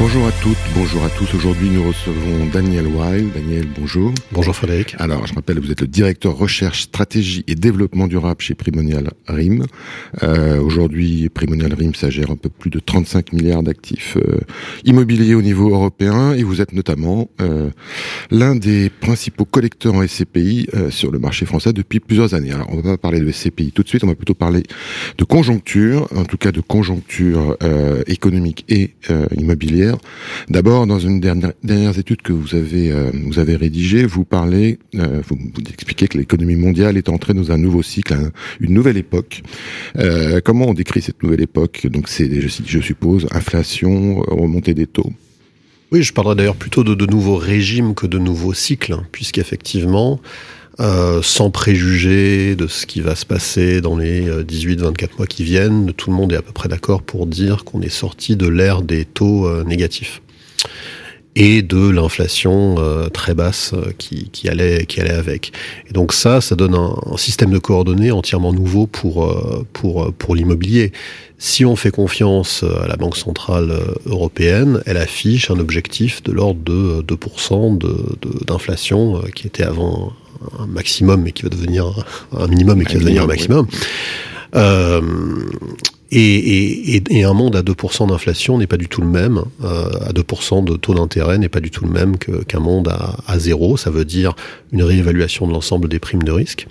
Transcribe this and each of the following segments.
Bonjour à toutes, bonjour à tous. Aujourd'hui, nous recevons Daniel Wild. Daniel, bonjour. Bonjour Frédéric. Alors, je rappelle, vous êtes le directeur recherche, stratégie et développement durable chez Primonial RIM. Euh, Aujourd'hui, Primonial RIM, ça gère un peu plus de 35 milliards d'actifs euh, immobiliers au niveau européen et vous êtes notamment euh, l'un des principaux collecteurs en SCPI euh, sur le marché français depuis plusieurs années. Alors, on va pas parler de SCPI tout de suite, on va plutôt parler de conjoncture, en tout cas de conjoncture euh, économique et euh, D'abord, dans une dernière, dernière étude que vous avez euh, vous avez rédigée, vous parlez, euh, vous, expliquez que l'économie mondiale est entrée dans un nouveau cycle, un, une nouvelle époque. Euh, comment on décrit cette nouvelle époque? Donc, c'est, je, je suppose, inflation, remontée des taux. Oui, je parlerai d'ailleurs plutôt de, de nouveaux régimes que de nouveaux cycles, hein, puisqu'effectivement, euh, sans préjuger de ce qui va se passer dans les 18-24 euh, mois qui viennent, tout le monde est à peu près d'accord pour dire qu'on est sorti de l'ère des taux euh, négatifs et de l'inflation très basse qui, qui, allait, qui allait avec. Et donc ça, ça donne un, système de coordonnées entièrement nouveau pour, pour, pour l'immobilier. Si on fait confiance à la Banque Centrale Européenne, elle affiche un objectif de l'ordre de 2% d'inflation qui était avant un maximum et qui va devenir un minimum et qui va devenir un maximum. Euh, et, et, et, un monde à 2% d'inflation n'est pas du tout le même, euh, à 2% de taux d'intérêt n'est pas du tout le même qu'un monde à, à zéro. Ça veut dire une réévaluation de l'ensemble des primes de risque.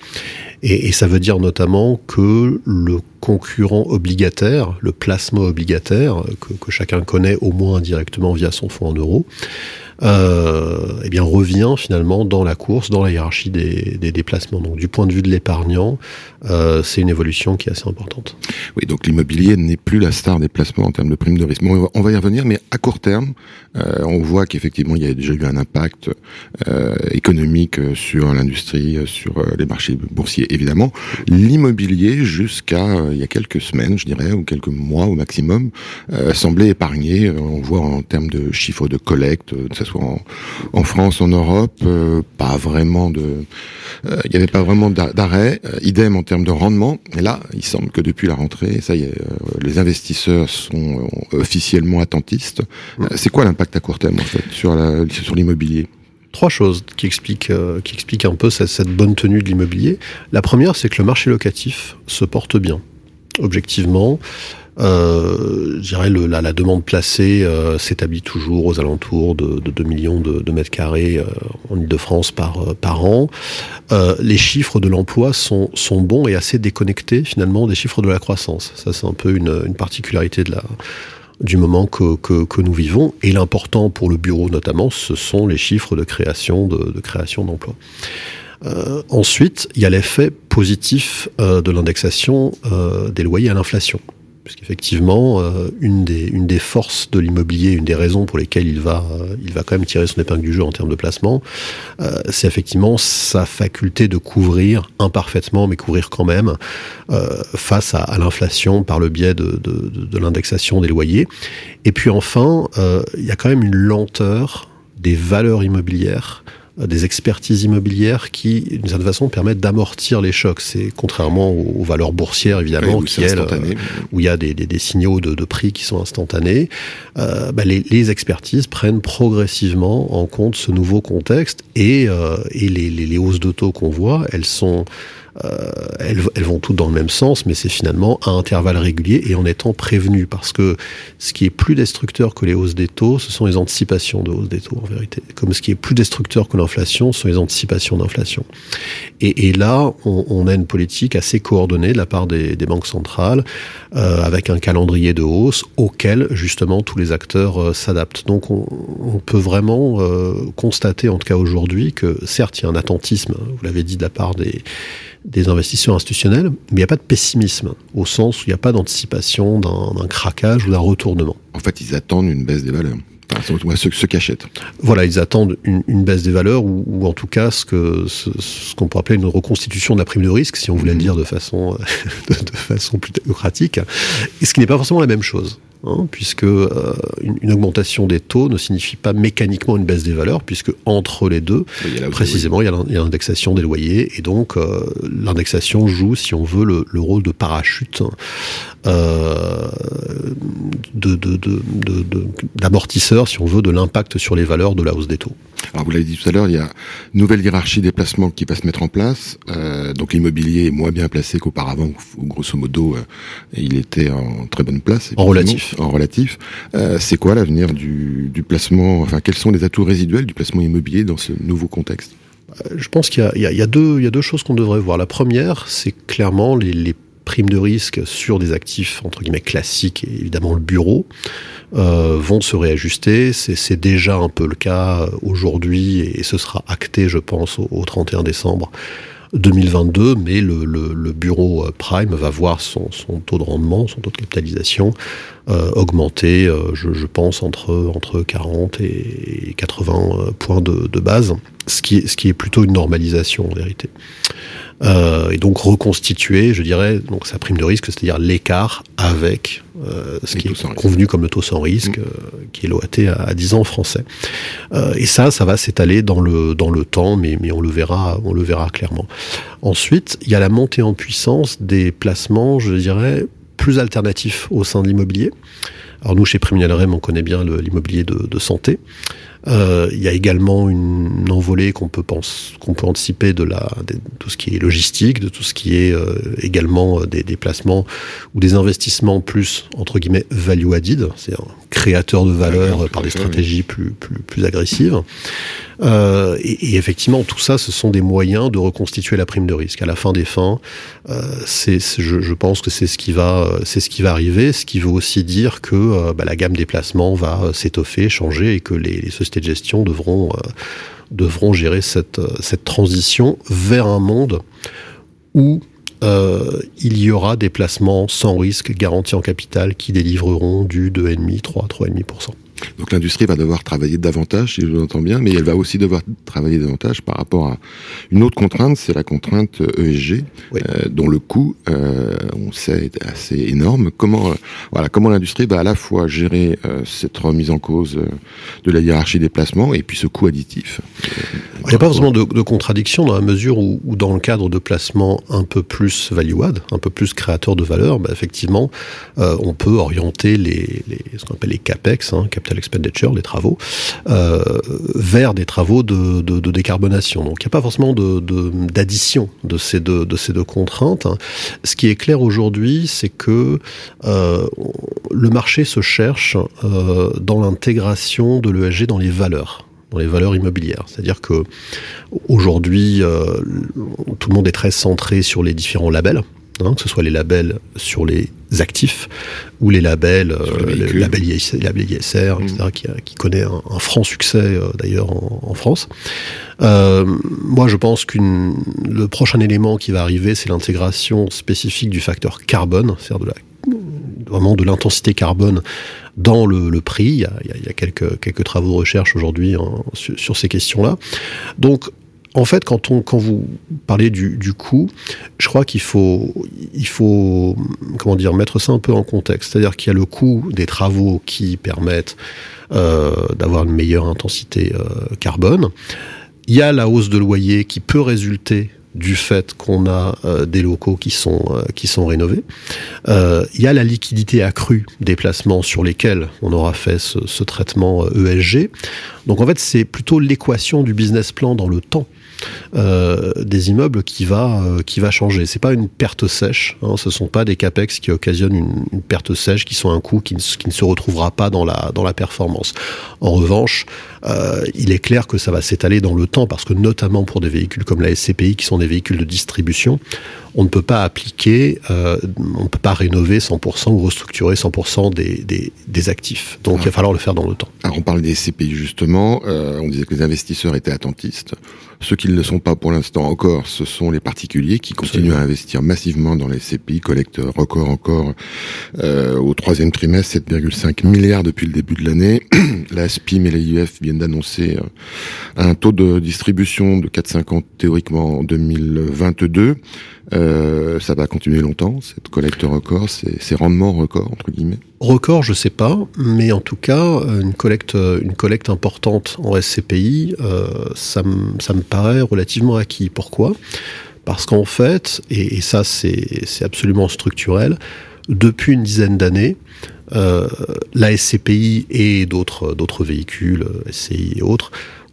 Et, et, ça veut dire notamment que le concurrent obligataire, le placement obligataire, que, que chacun connaît au moins indirectement via son fonds en euros, euh, eh bien revient finalement dans la course, dans la hiérarchie des, des déplacements. Donc du point de vue de l'épargnant, euh, c'est une évolution qui est assez importante. Oui, donc l'immobilier n'est plus la star des placements en termes de primes de risque. Bon, on va y revenir, mais à court terme, euh, on voit qu'effectivement il y a déjà eu un impact euh, économique sur l'industrie, sur les marchés boursiers évidemment. L'immobilier jusqu'à il y a quelques semaines, je dirais, ou quelques mois au maximum, semblait épargné. On voit en termes de chiffres de collecte, ça soit en, en France, en Europe, euh, pas vraiment de, euh, il n'y avait pas vraiment d'arrêt. Euh, idem en termes de rendement. Et là, il semble que depuis la rentrée, ça y est, les investisseurs sont officiellement attentistes. C'est quoi l'impact à court terme en fait sur la, sur l'immobilier? Trois choses qui expliquent, euh, qui expliquent un peu cette, cette bonne tenue de l'immobilier. La première, c'est que le marché locatif se porte bien. Objectivement, je dirais le, la, la, demande placée euh, s'établit toujours aux alentours de, de 2 millions de, de mètres carrés euh, en Ile-de-France par, euh, par an. Euh, les chiffres de l'emploi sont, sont bons et assez déconnectés finalement des chiffres de la croissance. Ça, c'est un peu une, une particularité de la du moment que, que, que nous vivons. Et l'important pour le bureau notamment, ce sont les chiffres de création de, de création d'emplois. Euh, ensuite, il y a l'effet positif euh, de l'indexation euh, des loyers à l'inflation puisqu'effectivement, euh, une, des, forces de l'immobilier, une des raisons pour lesquelles il va, euh, il va quand même tirer son épingle du jeu en termes de placement, euh, c'est effectivement sa faculté de couvrir imparfaitement, mais couvrir quand même, euh, face à, l'inflation par le biais de, de, de, de l'indexation des loyers. Et puis enfin, il y a quand même une lenteur des valeurs immobilières des expertises immobilières qui, d'une certaine façon, permettent d'amortir les chocs. C'est contrairement aux, valeurs boursières, évidemment, oui, qui, elles, euh, où il y a des, des, des signaux de, de, prix qui sont instantanés. Euh, bah, les, les, expertises prennent progressivement en compte ce nouveau contexte et, euh, et les, les, les hausses de taux qu'on voit, elles sont euh, elles, elles, vont toutes dans le même sens, mais c'est finalement à intervalles réguliers et en étant prévenu, parce que ce qui est plus destructeur que les hausses des taux, ce sont les anticipations de hausse des taux, en vérité. Comme ce qui est plus destructeur que l'inflation, ce sont les anticipations d'inflation. Et, et, là, on, on, a une politique assez coordonnée de la part des, des banques centrales, euh, avec un calendrier de hausse auquel, justement, tous les acteurs euh, s'adaptent. Donc, on, on, peut vraiment euh, constater, en tout cas aujourd'hui, que certes, il y a un attentisme, vous l'avez dit, de la part des des investisseurs institutionnels, mais il n'y a pas de pessimisme, au sens où il n'y a pas d'anticipation d'un craquage ou d'un retournement. En fait, ils attendent une baisse des valeurs. Enfin, ceux, ceux qui achètent. Voilà, ils attendent une, une baisse des valeurs ou, ou, en tout cas ce ce, ce qu'on pourrait appeler une reconstitution de la prime de risque, si on voulait mmh. le dire de façon de, de façon plus démocratique, et ce qui n'est pas forcément la même chose. Hein, puisque euh, une, augmentation des taux ne signifie pas mécaniquement une baisse des valeurs, puisque entre les deux, précisément, il y a l'indexation des loyers, et donc euh, l'indexation joue, si on veut, le, le rôle de parachute euh, d'amortisseur, si on veut, de l'impact sur les valeurs de la hausse des taux. Alors vous l'avez dit tout à l'heure, il y a une nouvelle hiérarchie des placements qui va se mettre en place. Euh, donc l'immobilier est moins bien placé qu'auparavant, où grosso modo euh, il était en très bonne place. En relatif. En relatif. Euh, c'est quoi l'avenir du, placement Enfin, quels sont les atouts résiduels du placement immobilier dans ce nouveau contexte? Je pense qu'il y, a deux, choses qu'on devrait voir. La première, c'est clairement les, les primes de risque sur des actifs entre guillemets classiques et évidemment le bureau euh, vont se réajuster. C'est déjà un peu le cas aujourd'hui et ce sera acté, je pense, au, 31 décembre 2022, mais le, le, le, bureau euh, Prime va voir son, son, taux de rendement, son taux de capitalisation euh, augmenter, euh, je, je, pense, entre, entre 40 et 80 euh, points de, de, base, ce qui, ce qui est plutôt une normalisation en vérité. Euh, et donc reconstituer, je dirais, donc sa prime de risque, c'est-à-dire l'écart avec euh, ce qui est convenu comme le taux sans risque, mm. euh, qui est l'OAT à, à, 10 ans français. Euh, et ça, ça va s'étaler dans le dans le temps, mais mais on le verra, on le verra clairement. Ensuite, il y a la montée en puissance des placements, je dirais, plus alternatifs au sein de l'immobilier. Alors nous, chez Priminal Rem, on connaît bien l'immobilier de, de, santé. Euh, il y a également une envolée qu'on peut pense, qu'on peut anticiper de la de tout ce qui est logistique, de tout ce qui est euh, également euh, des déplacements ou des investissements plus entre guillemets value added, c'est un créateur de valeur par des stratégies plus plus plus agressives. Euh, et, et, effectivement, tout ça, ce sont des moyens de reconstituer la prime de risque. À la fin des fins, euh, c'est, je, je, pense que c'est ce qui va, c'est ce qui va arriver. Ce qui veut aussi dire que euh, bah, la gamme des placements va s'étoffer, changer, et que les, les sociétés de gestion devront euh, devront gérer cette cette transition vers un monde où euh, il y aura des placements sans risque garantis en capital qui délivreront du 2,5, 3, 3,5%. Donc l'industrie va devoir travailler davantage, si je vous entends bien, mais elle va aussi devoir travailler davantage par rapport à une autre contrainte, c'est la contrainte ESG, oui. euh, dont le coût, euh, on sait, est assez énorme. Comment, euh, voilà, comment l'industrie va à la fois gérer euh, cette remise en cause euh, de la hiérarchie des placements et puis ce coût additif? Il n'y a pas forcément de, de, contradiction dans la mesure où, où, dans le cadre de placements un peu plus value-add, un peu plus créateur de valeur, bah, effectivement, on peut orienter les, les ce qu'on appelle les capex, hein, capital expenditure, les travaux, euh, vers des travaux de, décarbonation. Donc il n'y a pas forcément d'addition de, ces deux, contraintes. Ce qui est clair aujourd'hui, c'est que euh, le marché se cherche euh, dans l'intégration de l'ESG dans les valeurs dans les valeurs immobilières. C'est-à-dire que aujourd'hui, tout le monde est très centré sur les différents labels hein, que ce soit les labels sur les actifs ou les labels, euh, les label ISR, mmh. etc., qui, qui, connaît un, un franc succès euh, d'ailleurs en, en, France. Euh, moi, je pense que le prochain élément qui va arriver, c'est l'intégration spécifique du facteur carbone, c'est-à-dire de la vraiment de l'intensité carbone dans le, le prix. Il y, a, il y, a, quelques, quelques travaux de recherche aujourd'hui sur, sur, ces questions-là. Donc, en fait, quand, on, vous parlez du, du coût, je crois qu'il faut, mettre ça un peu en contexte. C'est-à-dire qu'il y a le coût des travaux qui permettent euh, d'avoir une meilleure intensité euh, carbone. Il y a la hausse de loyer qui peut résulter du fait qu'on a euh, des locaux qui sont euh, qui sont rénovés. Euh, il y a la liquidité accrue des placements sur lesquels on aura fait ce, traitement ESG. Euh, Donc en fait, c'est plutôt l'équation du business plan dans le temps des immeubles qui va qui va changer. C'est pas une perte sèche. Hein, ce sont pas des capex qui occasionnent une, perte sèche, qui sont un coût qui ne, qui ne se retrouvera pas dans la dans la performance. En revanche, il est clair que ça va s'étaler dans le temps parce que notamment pour des véhicules comme la SCPI qui sont des véhicules de distribution, on ne peut pas appliquer, euh, on ne peut pas rénover 100% ou restructurer 100% des, des, des, actifs. Donc ah. il va falloir le faire dans le temps. Alors on parle des SCPI justement, euh, on disait que les investisseurs étaient attentistes. Ceux qui ne le sont pas pour l'instant encore, ce sont les particuliers qui continuent à investir massivement dans les SCPI, collecte record encore euh, au troisième trimestre, 7,5 milliards depuis le début de l'année. la SPIM et l'AIF viennent d'annoncer un taux de distribution de 4,50 théoriquement en 2022. Euh, ça va continuer longtemps, cette collecte record, ces, rendements records, entre guillemets Record, je sais pas, mais en tout cas, une collecte, une collecte importante en SCPI, euh, ça, me, paraît relativement acquis. Pourquoi? Parce qu'en fait, et, ça c'est absolument structurel, depuis une dizaine d'années, euh, la SCPI et d'autres véhicules, SCI et autres,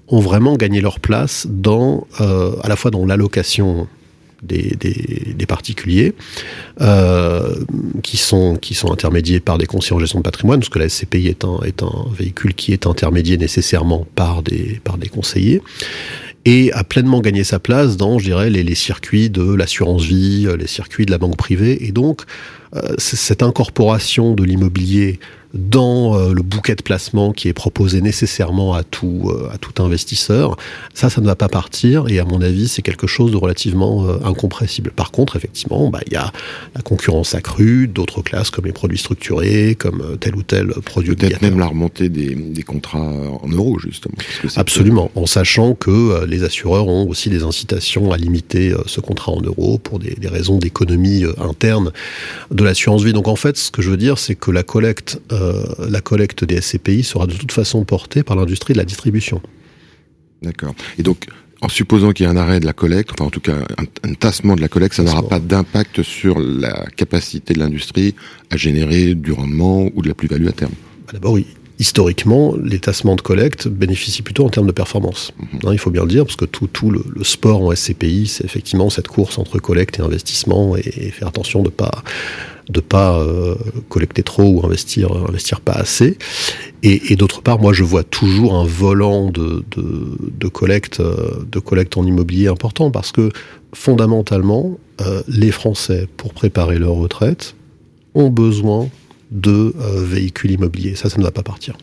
ont vraiment gagné leur place dans euh, à la fois dans l'allocation des, particuliers euh, qui sont qui sont intermédiés par des conseillers en gestion de patrimoine parce que la SCPI est un véhicule qui est intermédié nécessairement par des par des conseillers et a pleinement gagné sa place dans, je dirais, les, les circuits de l'assurance vie, les circuits de la banque privée. Et donc, cette incorporation de l'immobilier dans euh, le bouquet de placement qui est proposé nécessairement à tout euh, à tout investisseur, ça, ça ne va pas partir. Et à mon avis, c'est quelque chose de relativement incompressible. Par contre, effectivement, bah, il y a la concurrence accrue d'autres classes comme les produits structurés, comme tel ou tel produit. Peut-être même la remontée des, des, contrats en euros, justement. Absolument, en sachant que les assureurs ont aussi des incitations à limiter ce contrat en euros pour des, des raisons d'économie interne de l'assurance vie. Donc en fait, ce que je veux dire, c'est que la collecte, euh, la collecte des SCPI sera de toute façon portée par l'industrie de la distribution. D'accord. Et donc, en supposant qu'il y ait un arrêt de la collecte, enfin en tout cas un, tassement de la collecte, ça n'aura pas d'impact sur la capacité de l'industrie à générer du rendement ou de la plus-value à terme. Bah, d'abord, oui historiquement, les tassements de collecte bénéficient plutôt en termes de performance. Mhm. Hein, il faut bien le dire, parce que tout, tout le, sport en SCPI, c'est effectivement cette course entre collecte et investissement, et, faire attention de pas de pas euh, collecter trop ou investir investir pas assez. Et, d'autre part, moi, je vois toujours un volant de, de, collecte euh, de collecte en immobilier important, parce que fondamentalement, euh, les Français, pour préparer leur retraite, ont besoin de euh, véhicules immobiliers. Ça, ça ne va pas partir.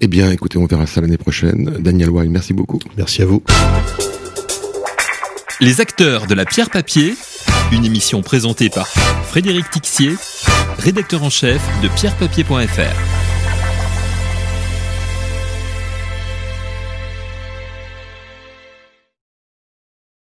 Eh bien, écoutez, on verra ça l'année prochaine. Daniel Weil, merci beaucoup. Merci à vous. Les acteurs de la pierre papier, une émission présentée par Frédéric Tixier, rédacteur en chef de pierrepapier.fr.